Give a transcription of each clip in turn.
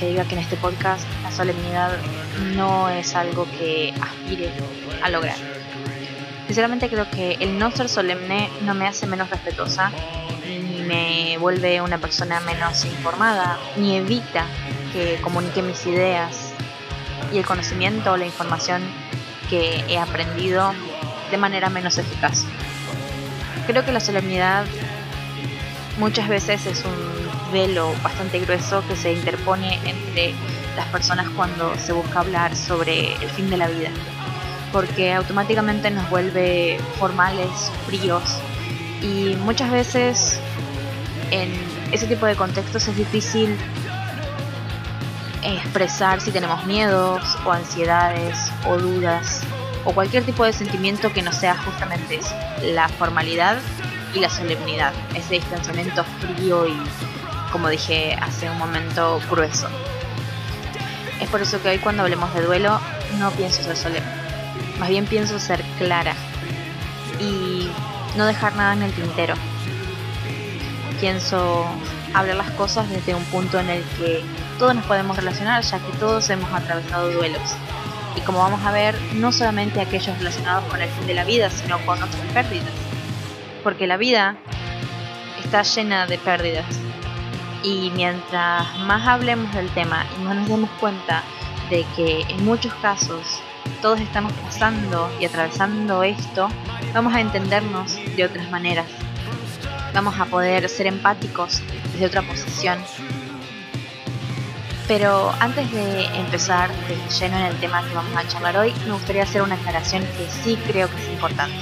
que diga que en este podcast la solemnidad no es algo que aspire a lograr. Sinceramente creo que el no ser solemne no me hace menos respetuosa, ni me vuelve una persona menos informada, ni evita que comunique mis ideas y el conocimiento o la información que he aprendido de manera menos eficaz. Creo que la solemnidad muchas veces es un velo bastante grueso que se interpone entre las personas cuando se busca hablar sobre el fin de la vida, porque automáticamente nos vuelve formales, fríos y muchas veces en ese tipo de contextos es difícil expresar si tenemos miedos o ansiedades o dudas o cualquier tipo de sentimiento que no sea justamente la formalidad y la solemnidad, ese distanciamiento frío y, como dije hace un momento, grueso. Es por eso que hoy cuando hablemos de duelo no pienso ser solemne, más bien pienso ser clara y no dejar nada en el tintero. Pienso hablar las cosas desde un punto en el que todos nos podemos relacionar, ya que todos hemos atravesado duelos. Y como vamos a ver, no solamente aquellos relacionados con el fin de la vida, sino con otras pérdidas porque la vida está llena de pérdidas. Y mientras más hablemos del tema y más nos demos cuenta de que en muchos casos todos estamos pasando y atravesando esto, vamos a entendernos de otras maneras. Vamos a poder ser empáticos desde otra posición. Pero antes de empezar de lleno en el tema que vamos a charlar hoy, me gustaría hacer una aclaración que sí creo que es importante.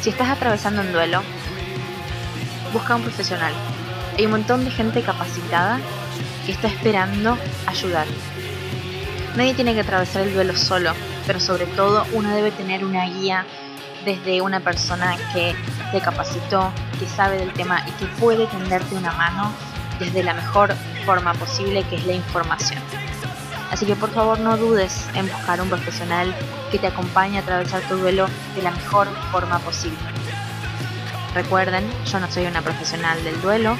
Si estás atravesando un duelo, busca un profesional. Hay un montón de gente capacitada que está esperando ayudar. Nadie tiene que atravesar el duelo solo, pero sobre todo uno debe tener una guía desde una persona que te capacitó, que sabe del tema y que puede tenderte una mano desde la mejor forma posible que es la información. Así que por favor no dudes en buscar un profesional que te acompañe a atravesar tu duelo de la mejor forma posible. Recuerden, yo no soy una profesional del duelo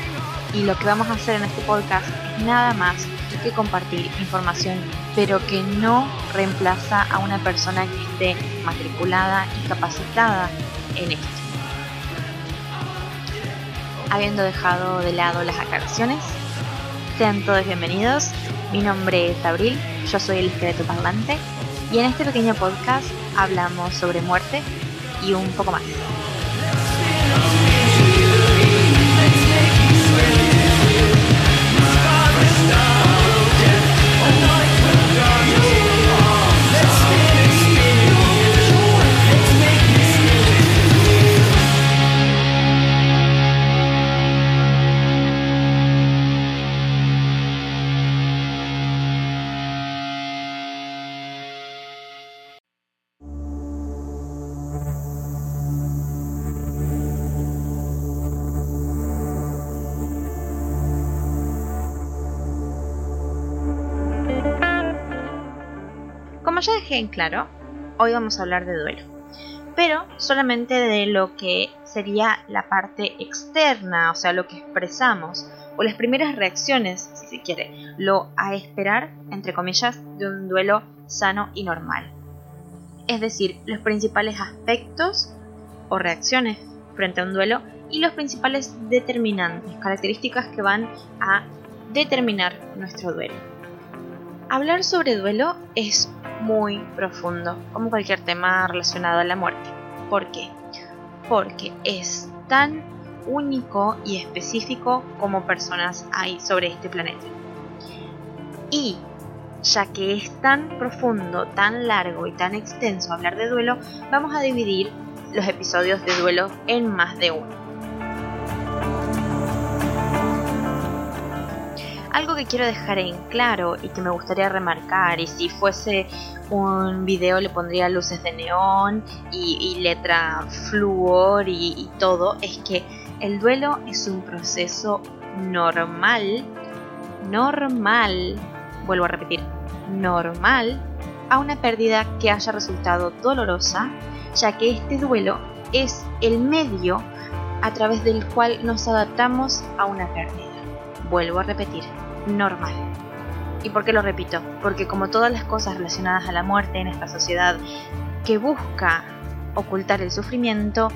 y lo que vamos a hacer en este podcast es nada más que compartir información, pero que no reemplaza a una persona que esté matriculada y capacitada en esto. Habiendo dejado de lado las aclaraciones, sean todos bienvenidos mi nombre es Abril, yo soy el esqueleto parlante y en este pequeño podcast hablamos sobre muerte y un poco más. En claro, hoy vamos a hablar de duelo, pero solamente de lo que sería la parte externa, o sea, lo que expresamos, o las primeras reacciones, si se quiere, lo a esperar, entre comillas, de un duelo sano y normal. Es decir, los principales aspectos o reacciones frente a un duelo y los principales determinantes, características que van a determinar nuestro duelo. Hablar sobre duelo es muy profundo, como cualquier tema relacionado a la muerte. ¿Por qué? Porque es tan único y específico como personas hay sobre este planeta. Y ya que es tan profundo, tan largo y tan extenso hablar de duelo, vamos a dividir los episodios de duelo en más de uno. Algo que quiero dejar en claro y que me gustaría remarcar, y si fuese un video le pondría luces de neón y, letra flúor y, y todo, es que el duelo es un proceso normal, normal, vuelvo a repetir, normal a una pérdida que haya resultado dolorosa, ya que este duelo es el medio a través del cual nos adaptamos a una pérdida. Vuelvo a repetir, normal. ¿Y por qué lo repito? Porque como todas las cosas relacionadas a la muerte en esta sociedad que busca ocultar el sufrimiento,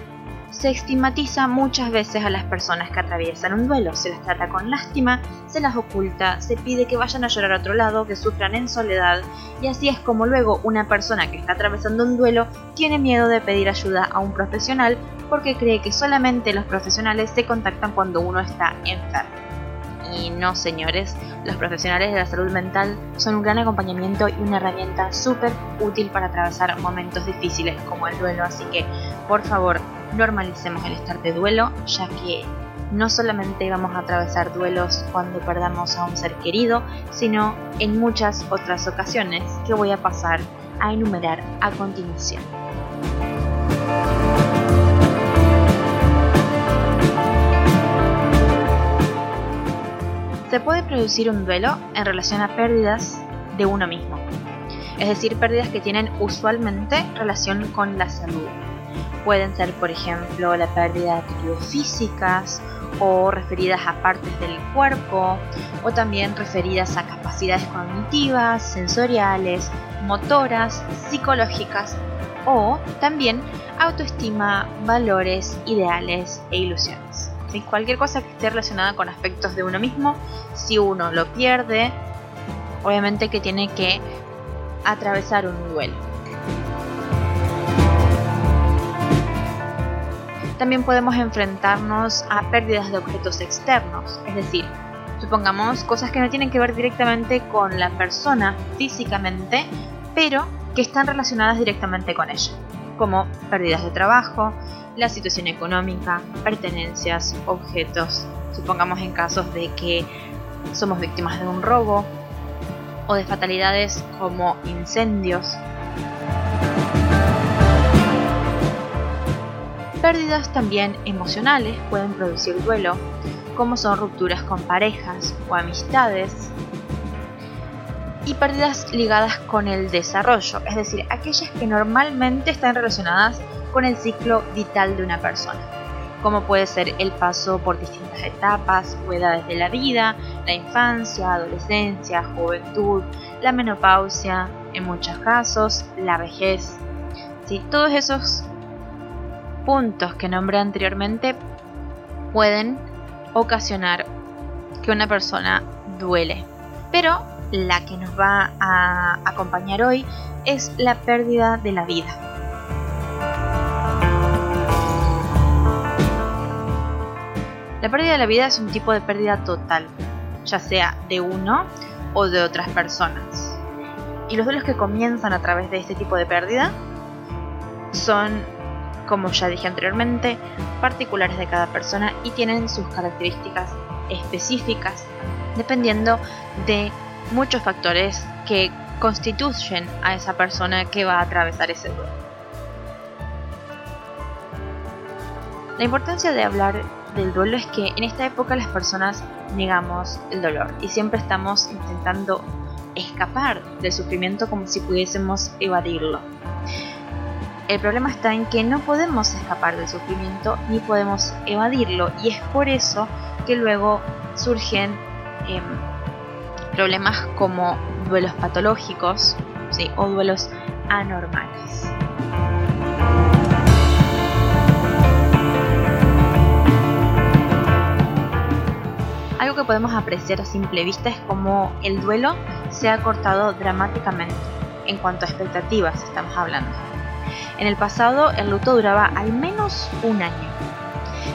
se estigmatiza muchas veces a las personas que atraviesan un duelo, se las trata con lástima, se las oculta, se pide que vayan a llorar a otro lado, que sufran en soledad, y así es como luego una persona que está atravesando un duelo tiene miedo de pedir ayuda a un profesional porque cree que solamente los profesionales se contactan cuando uno está enfermo. Y no, señores, los profesionales de la salud mental son un gran acompañamiento y una herramienta súper útil para atravesar momentos difíciles como el duelo, así que por favor normalicemos el estar de duelo, ya que no solamente vamos a atravesar duelos cuando perdamos a un ser querido, sino en muchas otras ocasiones que voy a pasar a enumerar a continuación. Se puede producir un duelo en relación a pérdidas de uno mismo, es decir, pérdidas que tienen usualmente relación con la salud. Pueden ser, por ejemplo, la pérdida de actitudes físicas o referidas a partes del cuerpo o también referidas a capacidades cognitivas, sensoriales, motoras, psicológicas o también autoestima, valores, ideales e ilusiones. Cualquier cosa que esté relacionada con aspectos de uno mismo, si uno lo pierde, obviamente que tiene que atravesar un duelo. También podemos enfrentarnos a pérdidas de objetos externos, es decir, supongamos cosas que no tienen que ver directamente con la persona físicamente, pero que están relacionadas directamente con ella, como pérdidas de trabajo, la situación económica, pertenencias, objetos, supongamos en casos de que somos víctimas de un robo o de fatalidades como incendios. Pérdidas también emocionales pueden producir duelo, como son rupturas con parejas o amistades, y pérdidas ligadas con el desarrollo, es decir, aquellas que normalmente están relacionadas con el ciclo vital de una persona, como puede ser el paso por distintas etapas o edades de la vida, la infancia, adolescencia, juventud, la menopausia, en muchos casos, la vejez. ¿sí? Todos esos puntos que nombré anteriormente pueden ocasionar que una persona duele. Pero la que nos va a acompañar hoy es la pérdida de la vida. La pérdida de la vida es un tipo de pérdida total, ya sea de uno o de otras personas. Y los duelos que comienzan a través de este tipo de pérdida son, como ya dije anteriormente, particulares de cada persona y tienen sus características específicas dependiendo de muchos factores que constituyen a esa persona que va a atravesar ese duelo. La importancia de hablar del duelo es que en esta época las personas negamos el dolor y siempre estamos intentando escapar del sufrimiento como si pudiésemos evadirlo. El problema está en que no podemos escapar del sufrimiento ni podemos evadirlo y es por eso que luego surgen em, problemas como duelos patológicos o duelos anormales. Algo que podemos apreciar a simple vista es como el duelo se ha cortado dramáticamente en cuanto a expectativas estamos hablando. En el pasado el luto duraba al menos un año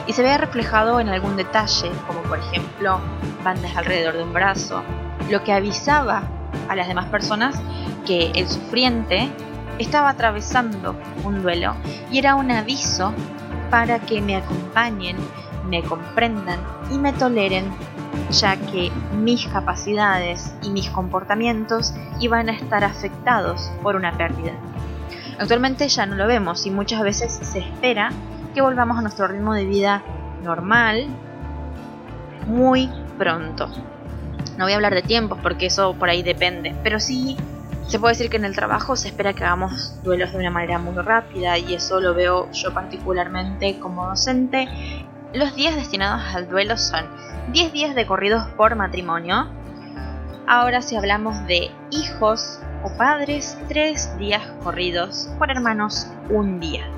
y se veía reflejado en algún detalle, como por ejemplo bandas alrededor de un brazo, lo que avisaba a las demás personas que el sufriente estaba atravesando un duelo y era un aviso para que me acompañen, me comprendan y me toleren, ya que mis capacidades y mis comportamientos iban a estar afectados por una pérdida. Actualmente ya no lo vemos y muchas veces se espera que volvamos a nuestro ritmo de vida normal muy pronto. No voy a hablar de tiempos porque eso por ahí depende, pero sí se puede decir que en el trabajo se espera que hagamos duelos de una manera muy rápida y eso lo veo yo particularmente como docente. Los días destinados al duelo son 10 días de corridos por matrimonio, Ahora si hablamos de hijos o padres, tres días corridos, por hermanos, un día.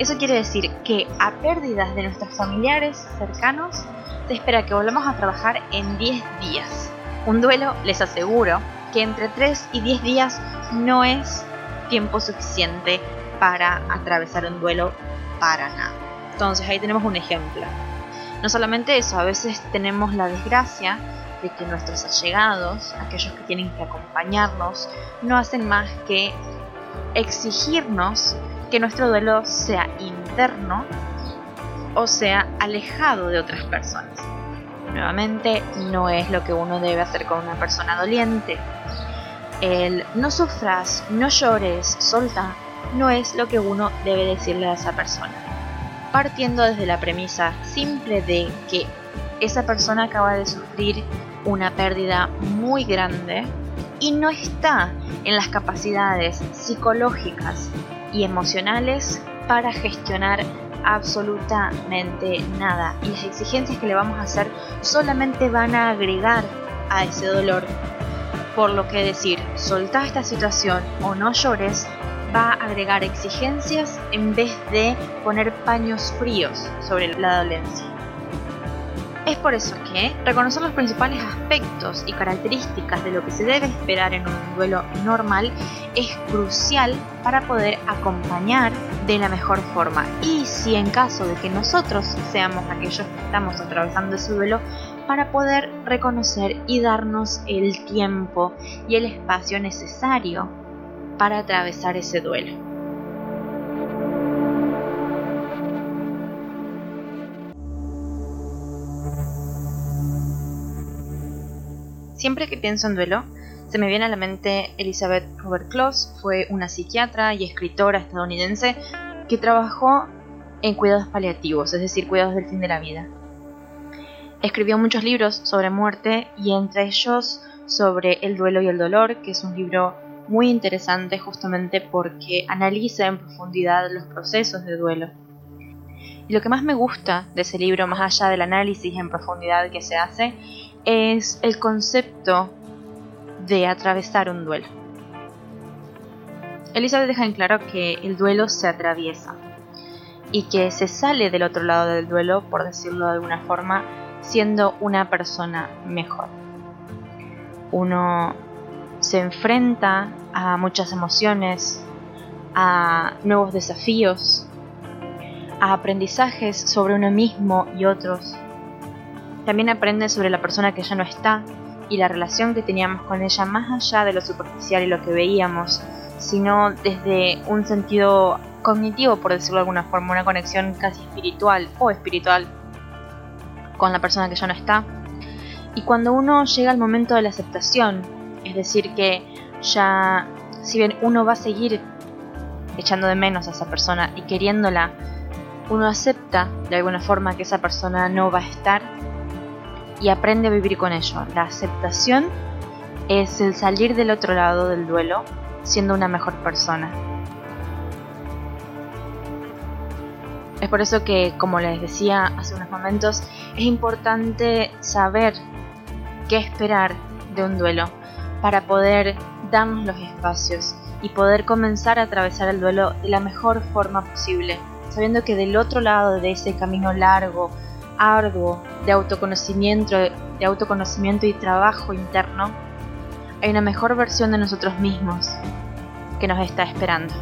Eso quiere decir que a pérdidas de nuestros familiares cercanos, se espera que volvamos a trabajar en 10 días. Un duelo, les aseguro, que entre 3 y 10 días no es tiempo suficiente para atravesar un duelo para nada. Entonces ahí tenemos un ejemplo. No solamente eso, a veces tenemos la desgracia de que nuestros allegados, aquellos que tienen que acompañarnos, no hacen más que exigirnos que nuestro duelo sea interno o sea alejado de otras personas. Nuevamente, no es lo que uno debe hacer con una persona doliente. El no sufras, no llores, solta, no es lo que uno debe decirle a esa persona. Partiendo desde la premisa simple de que esa persona acaba de sufrir una pérdida muy grande y no está en las capacidades psicológicas y emocionales para gestionar absolutamente nada y las exigencias que le vamos a hacer solamente van a agregar a ese dolor. Por lo que decir, soltar esta situación o no llores va a agregar exigencias en vez de poner paños fríos sobre la dolencia. Es por eso que reconocer los principales aspectos y características de lo que se debe esperar en un duelo normal es crucial para poder acompañar de la mejor forma. Y si en caso de que nosotros seamos aquellos que estamos atravesando ese duelo, para poder reconocer y darnos el tiempo y el espacio necesario para atravesar ese duelo. Siempre que pienso en duelo, se me viene a la mente Elizabeth Robert Kloss, fue una psiquiatra y escritora estadounidense que trabajó en cuidados paliativos, es decir, cuidados del fin de la vida. Escribió muchos libros sobre muerte y entre ellos sobre el duelo y el dolor, que es un libro muy interesante justamente porque analiza en profundidad los procesos de duelo. Y lo que más me gusta de ese libro, más allá del análisis en profundidad que se hace, es el concepto de atravesar un duelo. Elizabeth deja en claro que el duelo se atraviesa y que se sale del otro lado del duelo, por decirlo de alguna forma, siendo una persona mejor. Uno se enfrenta a muchas emociones, a nuevos desafíos, a aprendizajes sobre uno mismo y otros también aprende sobre la persona que ya no está y la relación que teníamos con ella más allá de lo superficial y lo que veíamos, sino desde un sentido cognitivo, por decirlo de alguna forma, una conexión casi espiritual o espiritual con la persona que ya no está. Y cuando uno llega al momento de la aceptación, es decir, que ya, si bien uno va a seguir echando de menos a esa persona y queriéndola, uno acepta de alguna forma que esa persona no va a estar, y aprende a vivir con ello. La aceptación es el salir del otro lado del duelo siendo una mejor persona. Es por eso que, como les decía hace unos momentos, es importante saber qué esperar de un duelo para poder darnos los espacios y poder comenzar a atravesar el duelo de la mejor forma posible, sabiendo que del otro lado de ese camino largo, arduo de autoconocimiento, de autoconocimiento y trabajo interno, hay una mejor versión de nosotros mismos que nos está esperando.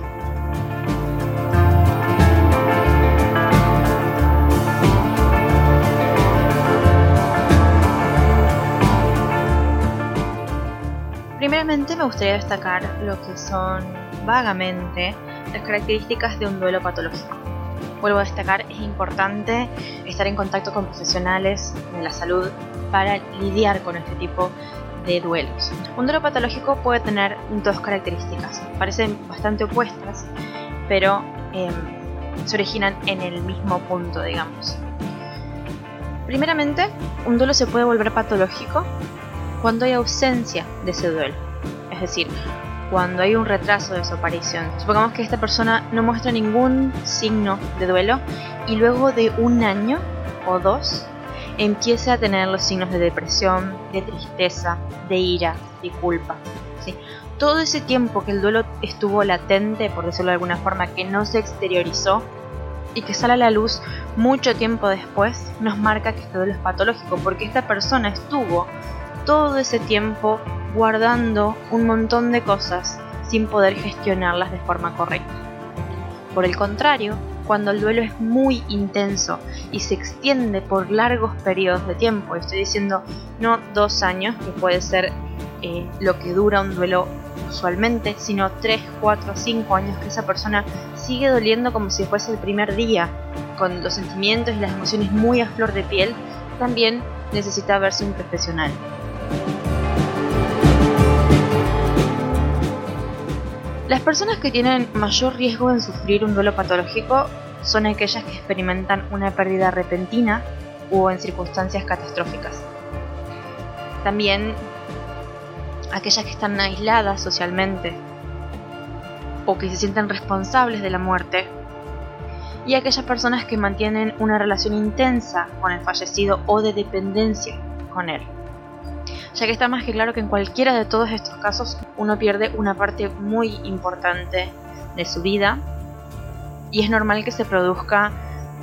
Primeramente me gustaría destacar lo que son vagamente las características de un duelo patológico vuelvo a destacar, es importante estar en contacto con profesionales de la salud para lidiar con este tipo de duelos. Un duelo patológico puede tener dos características, parecen bastante opuestas, pero em, se originan en el mismo punto, digamos. Primeramente, un duelo se puede volver patológico cuando hay ausencia de ese duelo. Es decir, cuando hay un retraso de su aparición. Supongamos que esta persona no muestra ningún signo de duelo y luego de un año o dos empiece a tener los signos de depresión, de tristeza, de ira, de culpa. ¿sí? Todo ese tiempo que el duelo estuvo latente, por decirlo de alguna forma, que no se exteriorizó y que sale a la luz mucho tiempo después, nos marca que este duelo es patológico, porque esta persona estuvo todo ese tiempo guardando un montón de cosas sin poder gestionarlas de forma correcta. Por el contrario, cuando el duelo es muy intenso y se extiende por largos periodos de tiempo, estoy diciendo no dos años, que puede ser eh, lo que dura un duelo usualmente, sino 3, 4, 5 años que esa persona sigue doliendo como si fuese el primer día, con los sentimientos y las emociones muy a flor de piel, también necesita verse un profesional. Las personas que tienen mayor riesgo en sufrir un duelo patológico son aquellas que experimentan una pérdida repentina o en circunstancias catastróficas. También aquellas que están aisladas socialmente o que se sienten responsables de la muerte y aquellas personas que mantienen una relación intensa con el fallecido o de dependencia con él ya que está más que claro que en cualquiera de todos estos casos uno pierde una parte muy importante de su vida y es normal que se produzca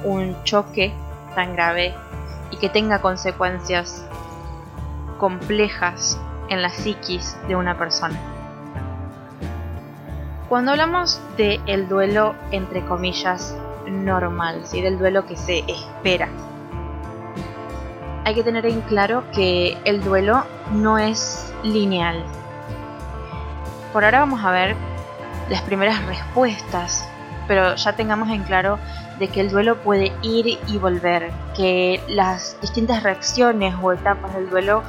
un choque tan grave y que tenga consecuencias complejas en la psiquis de una persona. Cuando hablamos del el duelo entre comillas normal, ¿sí? del duelo que se espera, hay que tener en claro que el duelo no es lineal. Por ahora vamos a ver las primeras respuestas, pero ya tengamos en claro de que el duelo puede ir y volver, que las distintas reacciones o etapas del duelo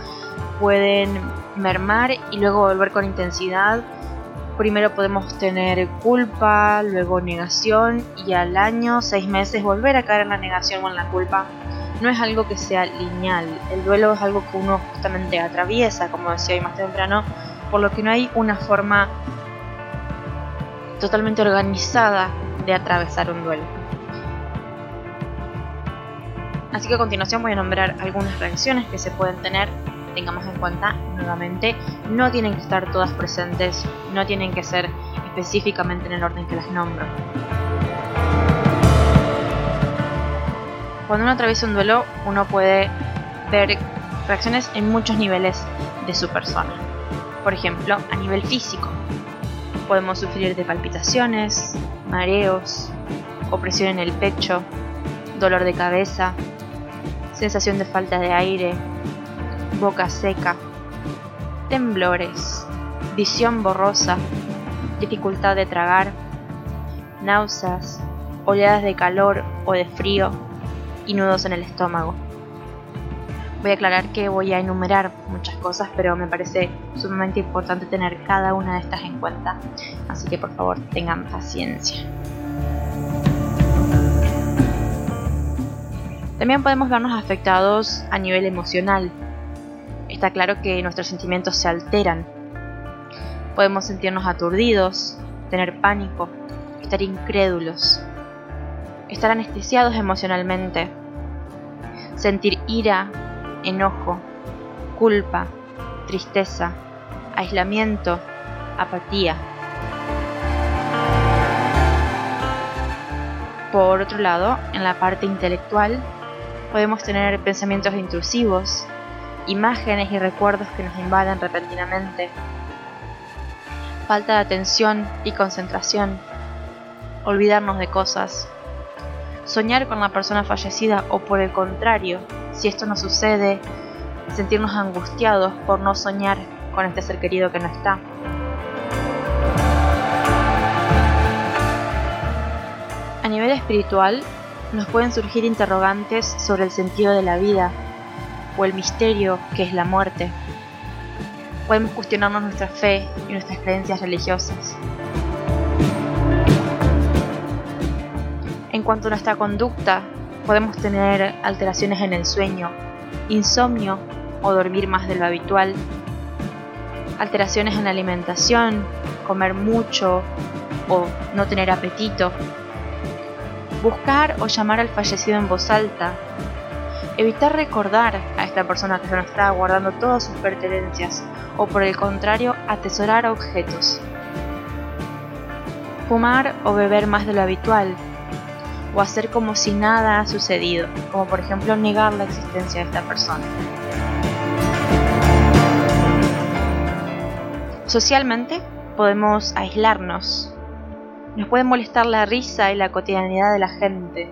pueden mermar y luego volver con intensidad. Primero podemos tener culpa, luego negación y al año, seis meses, volver a caer en la negación o en la culpa no es algo que sea lineal. El duelo es algo que uno justamente atraviesa, como decía hoy más temprano, por lo que no hay una forma totalmente organizada de atravesar un duelo. Así que a continuación voy a nombrar algunas reacciones que se pueden tener. Tengamos en cuenta nuevamente, no tienen que estar todas presentes, no tienen que ser específicamente en el orden que las nombro. Cuando uno atraviesa un duelo, uno puede ver reacciones en muchos niveles de su persona. Por ejemplo, a nivel físico, podemos sufrir de palpitaciones, mareos, opresión en el pecho, dolor de cabeza, sensación de falta de aire, boca seca, temblores, visión borrosa, dificultad de tragar, náuseas, oleadas de calor o de frío, y nudos en el estómago. Voy a aclarar que voy a enumerar muchas cosas, pero me parece sumamente importante tener cada una de estas en cuenta, así que por favor tengan paciencia. También podemos vernos afectados a nivel emocional. Está claro que nuestros sentimientos se alteran. Podemos sentirnos aturdidos, tener pánico, estar incrédulos, estar anestesiados emocionalmente, sentir ira, enojo, culpa, tristeza, aislamiento, apatía. Por otro lado, en la parte intelectual, podemos tener pensamientos intrusivos, imágenes y recuerdos que nos invaden repentinamente, falta de atención y concentración, olvidarnos de cosas, soñar con la persona fallecida o por el contrario, si esto no sucede, sentirnos angustiados por no soñar con este ser querido que no está. A nivel espiritual, nos pueden surgir interrogantes sobre el sentido de la vida o el misterio que es la muerte. Podemos cuestionarnos nuestra fe y nuestras creencias religiosas. Cuanto a nuestra conducta, podemos tener alteraciones en el sueño, insomnio o dormir más de lo habitual, alteraciones en la alimentación, comer mucho o no tener apetito, buscar o llamar al fallecido en voz alta, Evitar recordar a esta persona que se nos está guardando todas sus pertenencias o por el contrario atesorar objetos. Fumar o beber más de lo habitual o hacer como si nada ha sucedido, como por ejemplo negar la existencia de esta persona. Socialmente podemos aislarnos. Nos puede molestar la risa y la cotidianidad de la gente.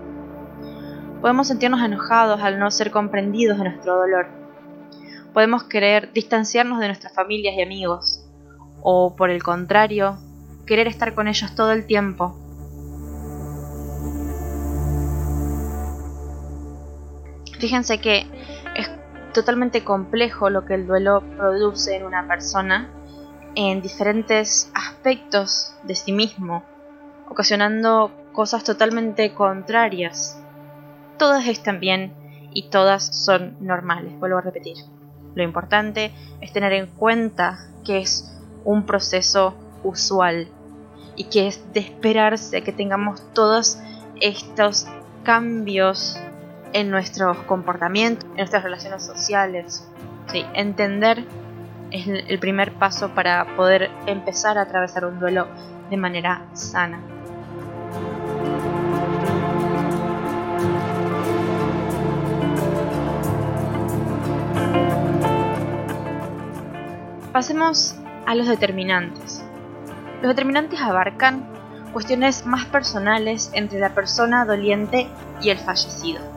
Podemos sentirnos enojados al no ser comprendidos de nuestro dolor. Podemos querer distanciarnos de nuestras familias y amigos. O por el contrario, querer estar con ellos todo el tiempo. Fíjense que es totalmente complejo lo que el duelo produce en una persona en diferentes aspectos de sí mismo, ocasionando cosas totalmente contrarias. Todas están bien y todas son normales, vuelvo a repetir. Lo importante es tener en cuenta que es un proceso usual y que es de esperarse que tengamos todos estos cambios en nuestros comportamientos, en nuestras relaciones sociales. Entender es el primer paso para poder empezar a atravesar un duelo de manera sana. Pasemos a los determinantes. Los determinantes abarcan cuestiones más personales entre la persona doliente y el fallecido.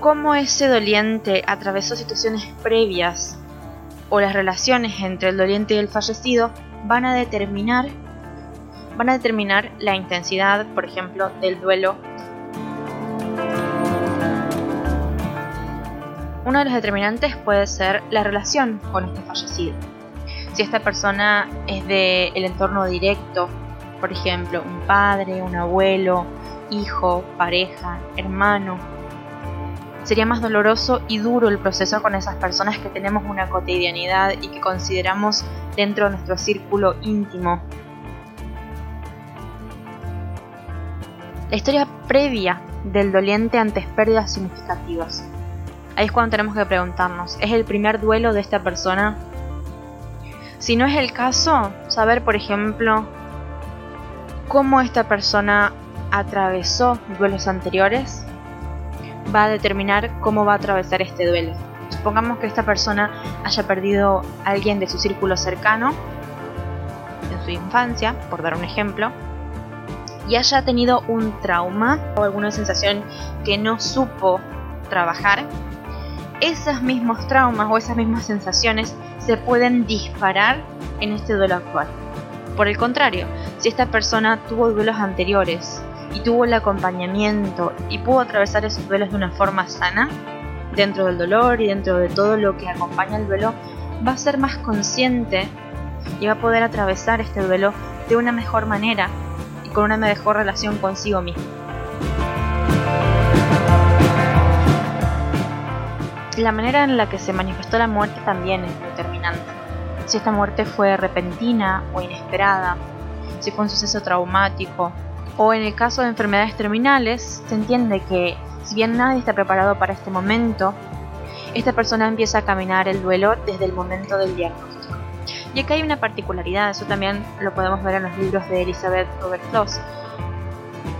Cómo ese doliente atravesó situaciones previas o las relaciones entre el doliente y el fallecido van a determinar van a determinar la intensidad, por ejemplo, del duelo. Uno de los determinantes puede ser la relación con este fallecido. Si esta persona es del el entorno directo, por ejemplo, un padre, un abuelo, hijo, pareja, hermano, sería más doloroso y duro el proceso con esas personas que tenemos una cotidianidad y que consideramos dentro de nuestro círculo íntimo. La historia previa del doliente ante pérdidas significativas. Ahí es cuando tenemos que preguntarnos, ¿es el primer duelo de esta persona? Si no es el caso, saber, por ejemplo, cómo esta persona atravesó duelos anteriores va a determinar cómo va a atravesar este duelo. Supongamos que esta persona haya perdido a alguien de su círculo cercano en su infancia, por dar un ejemplo, y haya tenido un trauma o alguna sensación que no supo trabajar, esos mismos traumas o esas mismas sensaciones se pueden disparar en este duelo actual. Por el contrario, si esta persona tuvo duelos anteriores y tuvo el acompañamiento y pudo atravesar esos duelos de una forma sana, dentro del dolor y dentro de todo lo que acompaña el duelo, va a ser más consciente y va a poder atravesar este duelo de una mejor manera y con una mejor relación consigo mismo. La manera en la que se manifestó la muerte también es determinante. Si esta muerte fue repentina o inesperada, si fue un suceso traumático o en el caso de enfermedades terminales, se entiende que si bien nadie está preparado para este momento, esta persona empieza a caminar el duelo desde el momento del diagnóstico. Y acá hay una particularidad, eso también lo podemos ver en los libros de Elizabeth Robert Kloss.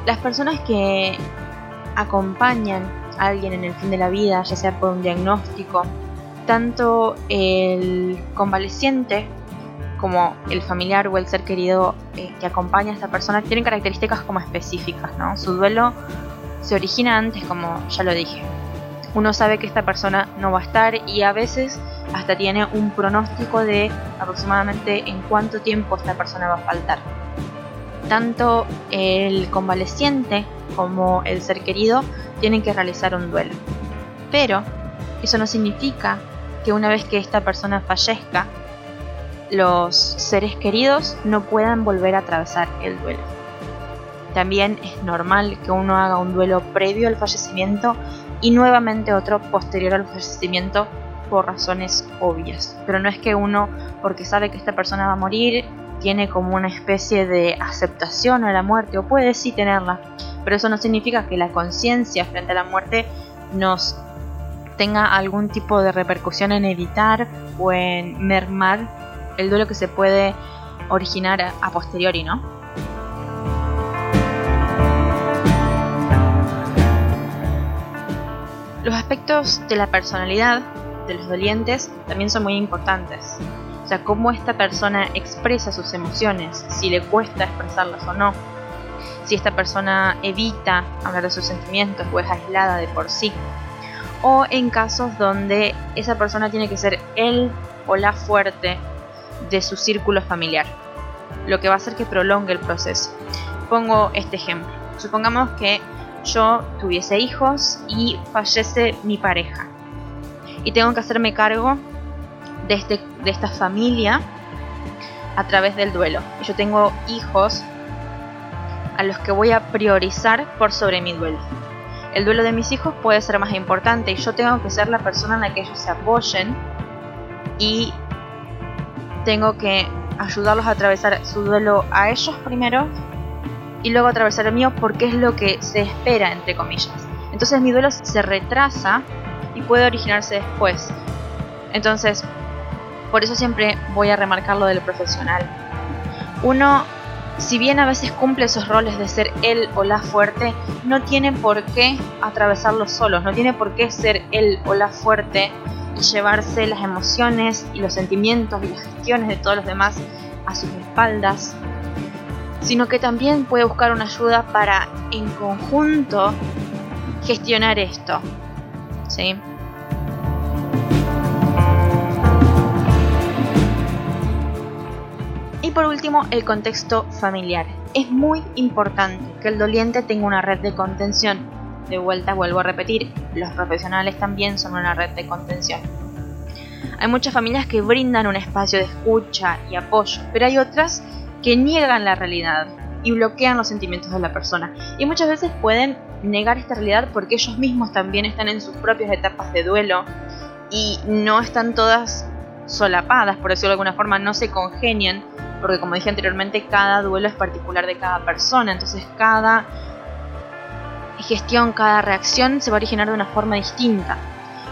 Las personas que acompañan a alguien en el fin de la vida, ya sea por un diagnóstico, tanto el convaleciente como el familiar o el ser querido eh, que acompaña a esta persona tienen características como específicas, ¿no? Su duelo se origina antes, como ya lo dije. Uno sabe que esta persona no va a estar y a veces hasta tiene un pronóstico de aproximadamente en cuánto tiempo esta persona va a faltar. Tanto el convaleciente como el ser querido tienen que realizar un duelo. Pero eso no significa que una vez que esta persona fallezca, los seres queridos no puedan volver a atravesar el duelo. También es normal que uno haga un duelo previo al fallecimiento y nuevamente otro posterior al fallecimiento por razones obvias. Pero no es que uno, porque sabe que esta persona va a morir, tiene como una especie de aceptación a la muerte, o puede sí tenerla, pero eso no significa que la conciencia frente a la muerte nos tenga algún tipo de repercusión en evitar o en mermar el duelo que se puede originar a posteriori, ¿no? Los aspectos de la personalidad de los dolientes también son muy importantes. O sea, cómo esta persona expresa sus emociones, si le cuesta expresarlas o no. Si esta persona evita hablar de sus sentimientos o es aislada de por sí. O en casos donde esa persona tiene que ser él o la fuerte de su círculo familiar. Lo que va a hacer que prolongue el proceso. Pongo este ejemplo. Supongamos que yo tuviese hijos y fallece mi pareja. Y tengo que hacerme cargo de, este, de esta familia a través del duelo. Yo tengo hijos a los que voy a priorizar por sobre mi duelo. El duelo de mis hijos puede ser más importante y yo tengo que ser la persona en la que ellos se apoyen y tengo que ayudarlos a atravesar su duelo a ellos primero y luego atravesar el mío porque es lo que se espera, entre comillas. Entonces mi duelo se retrasa y puede originarse después. Entonces, por eso siempre voy a remarcar lo del profesional. Uno, si bien a veces cumple esos roles de ser él o la fuerte, no tiene por qué atravesarlos solos, no tiene por qué ser él o la fuerte llevarse las emociones y los sentimientos y las gestiones de todos los demás a sus espaldas sino que también puede buscar una ayuda para en conjunto gestionar esto. ¿Sí? Y por último, el contexto familiar. Es muy importante que el doliente tenga una red de contención. De vuelta vuelvo a repetir, los profesionales también son una red de contención. Hay muchas familias que brindan un espacio de escucha y apoyo, pero hay otras que niegan la realidad y bloquean los sentimientos de la persona. Y muchas veces pueden negar esta realidad porque ellos mismos también están en sus propias etapas de duelo y no están todas solapadas, por decirlo de alguna forma, no se congenian, porque como dije anteriormente, cada duelo es particular de cada persona, entonces cada gestión, cada reacción se va a originar de una forma distinta.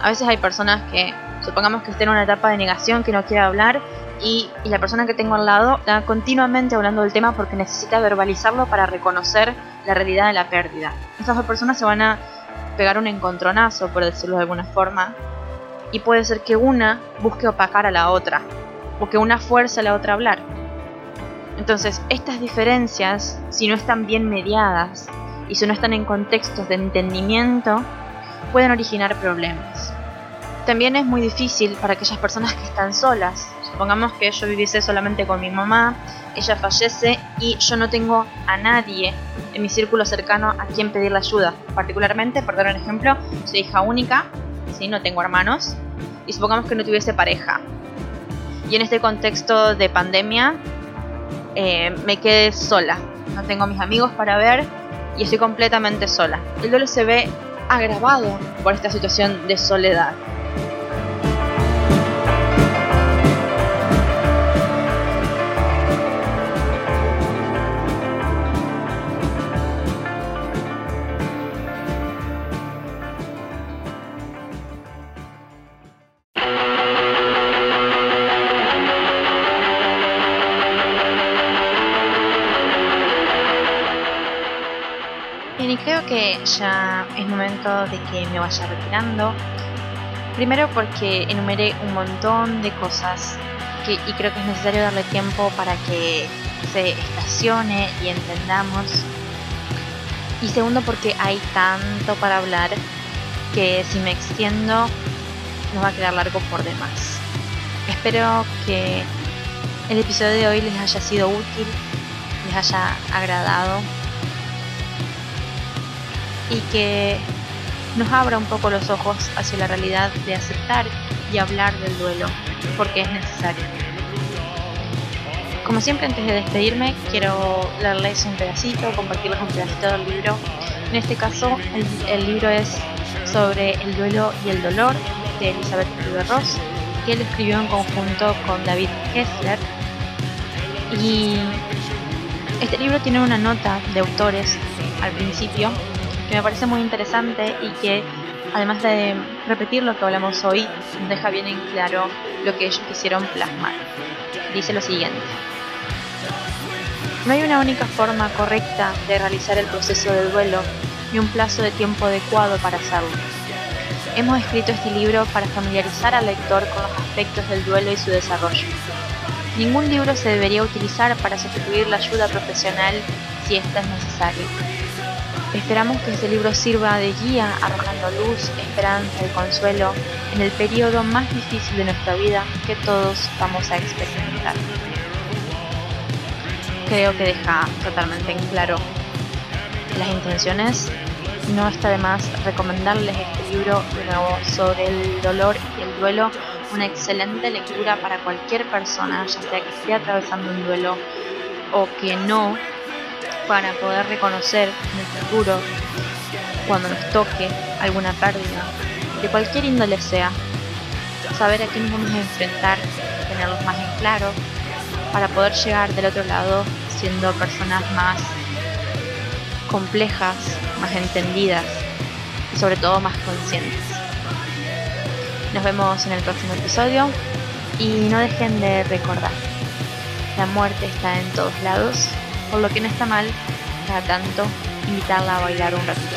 A veces hay personas que, supongamos que estén en una etapa de negación, que no quiere hablar, y, la persona que tengo al lado está continuamente hablando del tema porque necesita verbalizarlo para reconocer la realidad de la pérdida. Estas dos personas se van a pegar un encontronazo, por decirlo de alguna forma, y puede ser que una busque opacar a la otra, o que una fuerce a la otra a hablar. Entonces, estas diferencias, si no están bien mediadas y si no están en contextos de entendimiento, pueden originar problemas. También es muy difícil para aquellas personas que están solas, Supongamos que yo viviese solamente con mi mamá, ella fallece y yo no tengo a nadie en mi círculo cercano a quien pedirle ayuda. Particularmente, por dar un ejemplo, soy hija única, ¿sí? no tengo hermanos, y supongamos que no tuviese pareja. Y en este contexto de pandemia eh, me quedé sola, no tengo mis amigos para ver y estoy completamente sola. El duelo se ve agravado por esta situación de soledad. Ya es momento de que me vaya retirando. Primero porque enumeré un montón de cosas y creo que es necesario darle tiempo para que se estacione y entendamos. Y segundo porque hay tanto para hablar que si me extiendo nos va a quedar largo por demás. Espero que el episodio de hoy les haya sido útil, les haya agradado y que nos abra un poco los ojos hacia la realidad de aceptar y hablar del duelo, porque es necesario. Como siempre, antes de despedirme, quiero leerles un pedacito, compartirles un pedacito del libro. En este caso, el, libro es sobre el duelo y el dolor de Elizabeth Kübler-Ross, que él escribió en conjunto con David Kessler. Y este libro tiene una nota de autores al principio que me parece muy interesante y que además de Repetir lo que hablamos hoy deja bien en claro lo que ellos quisieron plasmar. Dice lo siguiente. No hay una única forma correcta de realizar el proceso del duelo ni un plazo de tiempo adecuado para hacerlo. Hemos escrito este libro para familiarizar al lector con los aspectos del duelo y su desarrollo. Ningún libro se debería utilizar para sustituir la ayuda profesional si ésta es necesaria. Esperamos que este libro sirva de guía arrojando luz, esperanza y consuelo en el periodo más difícil de nuestra vida que todos vamos a experimentar. Creo que deja totalmente en claro las intenciones. No está de más recomendarles este libro de nuevo sobre el dolor y el duelo, una excelente lectura para cualquier persona, ya sea que esté atravesando un duelo o que no, para poder reconocer en el futuro, cuando nos toque alguna pérdida, de cualquier índole sea, saber a qué nos vamos a enfrentar, tenerlos más en claro para poder llegar del otro lado siendo personas más complejas, más entendidas y sobre todo más conscientes. Nos vemos en el próximo episodio y no dejen de recordar, la muerte está en todos lados, por lo que no está mal cada tanto invitarla a bailar un ratito.